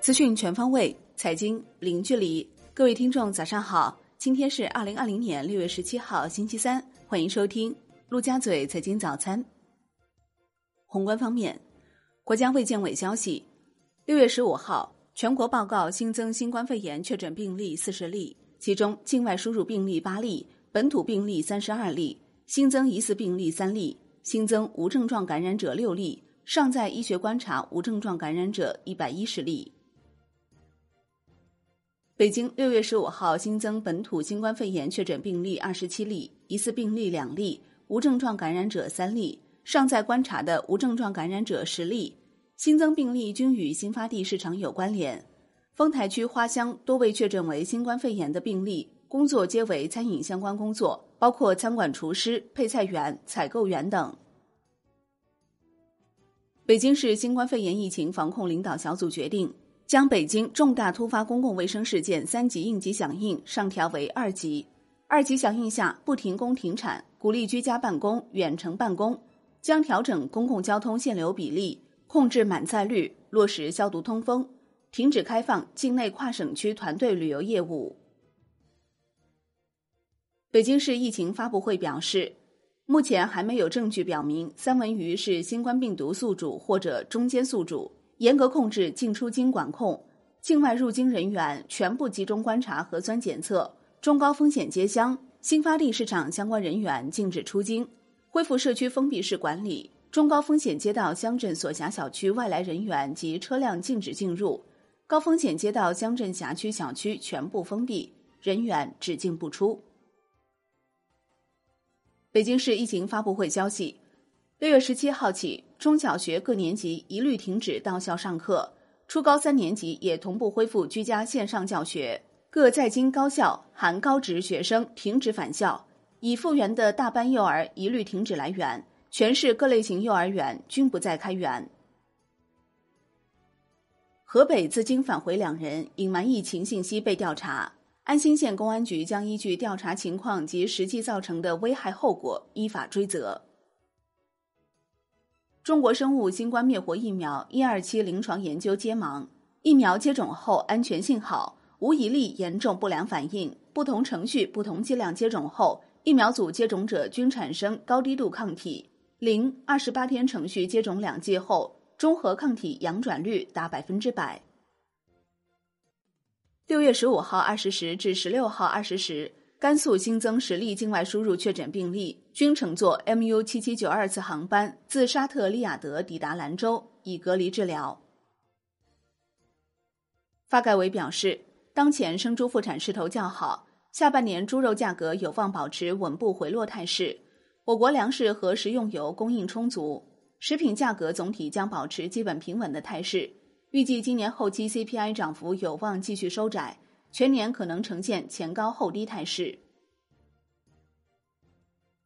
资讯全方位，财经零距离。各位听众，早上好！今天是二零二零年六月十七号，星期三。欢迎收听陆家嘴财经早餐。宏观方面，国家卫健委消息，六月十五号，全国报告新增新冠肺炎确诊病例四十例，其中境外输入病例八例，本土病例三十二例，新增疑似病例三例，新增无症状感染者六例，尚在医学观察无症状感染者一百一十例。北京六月十五号新增本土新冠肺炎确诊病例二十七例，疑似病例两例，无症状感染者三例，尚在观察的无症状感染者十例。新增病例均与新发地市场有关联。丰台区花乡多位确诊为新冠肺炎的病例，工作皆为餐饮相关工作，包括餐馆厨师、配菜员、采购员等。北京市新冠肺炎疫情防控领导小组决定。将北京重大突发公共卫生事件三级应急响应上调为二级。二级响应下，不停工停产，鼓励居家办公、远程办公，将调整公共交通限流比例，控制满载率，落实消毒通风，停止开放境内跨省区团队旅游业务。北京市疫情发布会表示，目前还没有证据表明三文鱼是新冠病毒宿主或者中间宿主。严格控制进出京管控，境外入京人员全部集中观察核酸检测，中高风险街乡、新发地市场相关人员禁止出京，恢复社区封闭式管理，中高风险街道乡镇所辖小区外来人员及车辆禁止进入，高风险街道乡镇辖区小区全部封闭，人员只进不出。北京市疫情发布会消息。六月十七号起，中小学各年级一律停止到校上课，初高三年级也同步恢复居家线上教学。各在京高校含高职学生停止返校，已复员的大班幼儿一律停止来园，全市各类型幼儿园均不再开园。河北自京返回两人隐瞒疫情信息被调查，安新县公安局将依据调查情况及实际造成的危害后果，依法追责。中国生物新冠灭活疫苗一二期临床研究揭盲，疫苗接种后安全性好，无一例严重不良反应。不同程序、不同剂量接种后，疫苗组接种者均产生高低度抗体。零二十八天程序接种两剂后，中和抗体阳转率达百分之百。六月十五号二十时至十六号二十时。甘肃新增十例境外输入确诊病例，均乘坐 MU 七七九二次航班自沙特利雅得抵达兰州，已隔离治疗。发改委表示，当前生猪复产势头较好，下半年猪肉价格有望保持稳步回落态势。我国粮食和食用油供应充足，食品价格总体将保持基本平稳的态势。预计今年后期 CPI 涨幅有望继续收窄。全年可能呈现前高后低态势。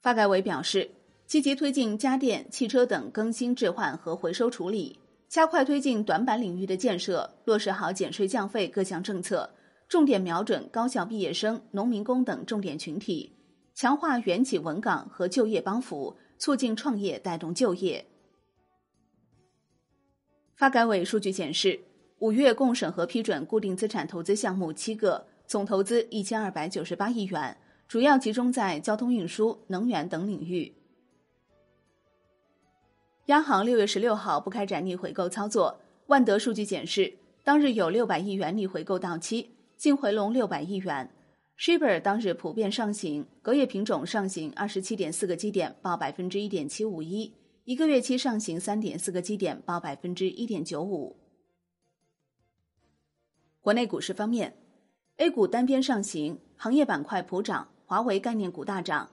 发改委表示，积极推进家电、汽车等更新置换和回收处理，加快推进短板领域的建设，落实好减税降费各项政策，重点瞄准高校毕业生、农民工等重点群体，强化原企稳岗和就业帮扶，促进创业带动就业。发改委数据显示。五月共审核批准固定资产投资项目七个，总投资一千二百九十八亿元，主要集中在交通运输、能源等领域。央行六月十六号不开展逆回购操作。万德数据显示，当日有六百亿元逆回购到期，净回笼六百亿元。Shibor 当日普遍上行，隔夜品种上行二十七点四个基点，报百分之一点七五一；一个月期上行三点四个基点，报百分之一点九五。国内股市方面，A 股单边上行，行业板块普涨，华为概念股大涨。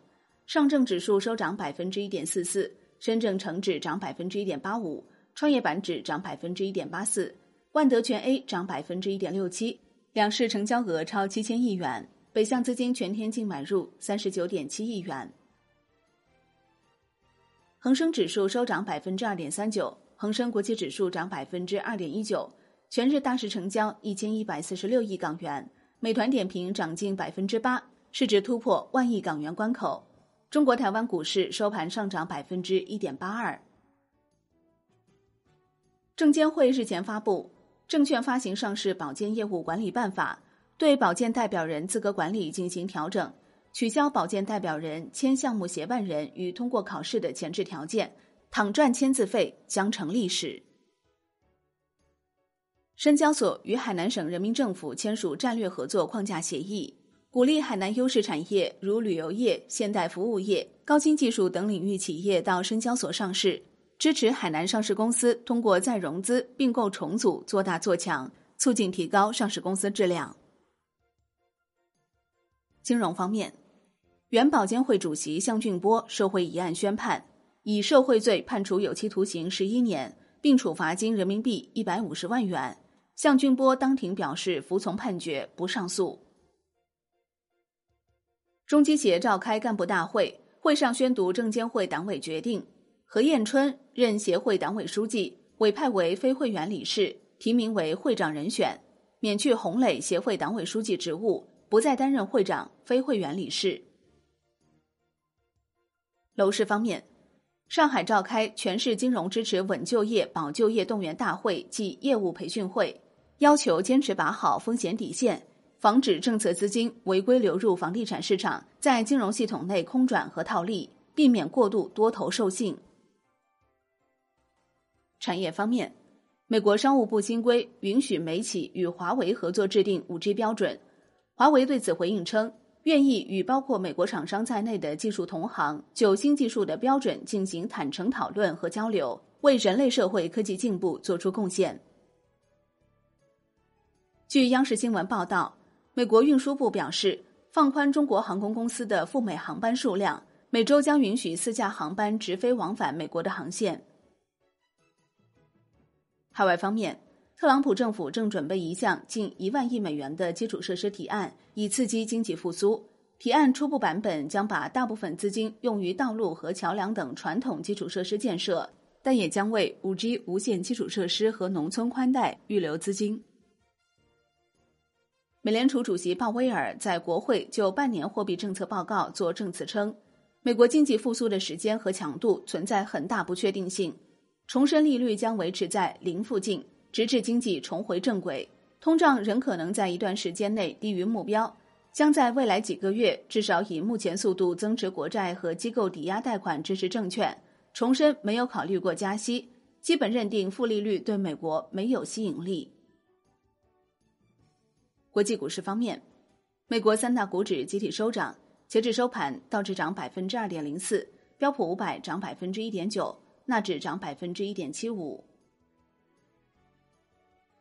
上证指数收涨百分之一点四四，深证成指涨百分之一点八五，创业板指涨百分之一点八四，万德全 A 涨百分之一点六七。两市成交额超七千亿元，北向资金全天净买入三十九点七亿元。恒生指数收涨百分之二点三九，恒生国际指数涨百分之二点一九。全日大市成交一千一百四十六亿港元，美团点评涨近百分之八，市值突破万亿港元关口。中国台湾股市收盘上涨百分之一点八二。证监会日前发布，证券发行上市保荐业务管理办法》对保荐代表人资格管理进行调整，取消保荐代表人签项目协办人与通过考试的前置条件，躺赚签字费将成历史。深交所与海南省人民政府签署战略合作框架协议，鼓励海南优势产业如旅游业、现代服务业、高新技术等领域企业到深交所上市。支持海南上市公司通过再融资、并购重组做大做强，促进提高上市公司质量。金融方面，原保监会主席向俊波受贿一案宣判，以受贿罪判处有期徒刑十一年，并处罚金人民币一百五十万元。向俊波当庭表示服从判决，不上诉。中基协召开干部大会，会上宣读证监会党委决定。何彦春任协会党委书记，委派为非会员理事，提名为会长人选，免去洪磊协会党委书记职务，不再担任会长、非会员理事。楼市方面，上海召开全市金融支持稳就业、保就业动员大会暨业务培训会，要求坚持把好风险底线，防止政策资金违规流入房地产市场，在金融系统内空转和套利，避免过度多头授信。产业方面，美国商务部新规允许美企与华为合作制定五 G 标准。华为对此回应称，愿意与包括美国厂商在内的技术同行就新技术的标准进行坦诚讨论和交流，为人类社会科技进步做出贡献。据央视新闻报道，美国运输部表示，放宽中国航空公司的赴美航班数量，每周将允许四架航班直飞往返美国的航线。海外方面，特朗普政府正准备一项近一万亿美元的基础设施提案，以刺激经济复苏。提案初步版本将把大部分资金用于道路和桥梁等传统基础设施建设，但也将为五 G 无线基础设施和农村宽带预留资金。美联储主席鲍威尔在国会就半年货币政策报告作证词称，美国经济复苏的时间和强度存在很大不确定性。重申利率将维持在零附近，直至经济重回正轨。通胀仍可能在一段时间内低于目标，将在未来几个月至少以目前速度增持国债和机构抵押贷款支持证券。重申没有考虑过加息，基本认定负利率对美国没有吸引力。国际股市方面，美国三大股指集体收涨，截至收盘，道指涨百分之二点零四，标普五百涨百分之一点九。纳指涨百分之一点七五，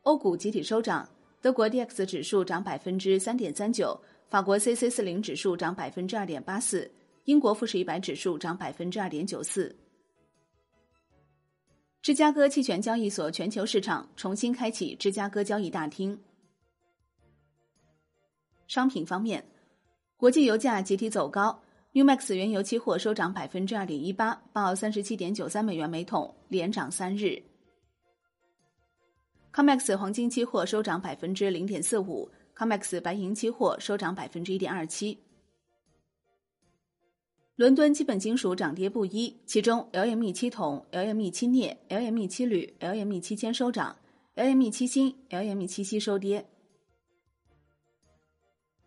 欧股集体收涨，德国 D X 指数涨百分之三点三九，法国 C C 四零指数涨百分之二点八四，英国富时一百指数涨百分之二点九四。芝加哥期权交易所全球市场重新开启芝加哥交易大厅。商品方面，国际油价集体走高。Umax 原油期货收涨百分之二点一八，报三十七点九三美元每桶，连涨三日。Comex 黄金期货收涨百分之零点四五，Comex 白银期货收涨百分之一点二七。伦敦基本金属涨跌不一，其中 LME 七铜、LME 七镍、LME 七铝、LME 七铅收涨，LME 七锌、LME 七锡收跌。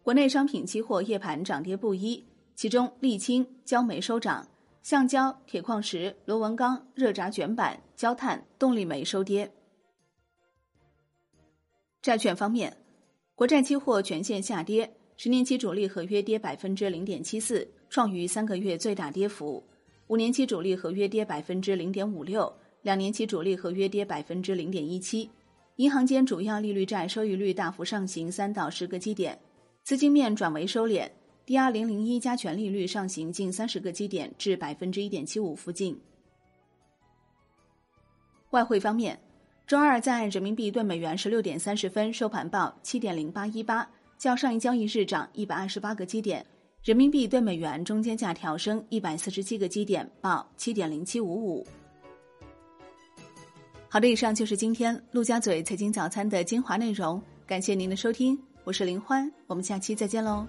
国内商品期货夜盘涨跌不一。其中，沥青、焦煤收涨，橡胶、铁矿石、螺纹钢、热轧卷板、焦炭、动力煤收跌。债券方面，国债期货全线下跌，十年期主力合约跌百分之零点七四，创逾三个月最大跌幅；五年期主力合约跌百分之零点五六，两年期主力合约跌百分之零点一七。银行间主要利率债收益率大幅上行三到十个基点，资金面转为收敛。DR 零零一加权利率上行近三十个基点至百分之一点七五附近。外汇方面，周二在人民币兑美元十六点三十分收盘报七点零八一八，较上一交易日涨一百二十八个基点。人民币兑美元中间价调升一百四十七个基点，报七点零七五五。好的，以上就是今天陆家嘴财经早餐的精华内容，感谢您的收听，我是林欢，我们下期再见喽。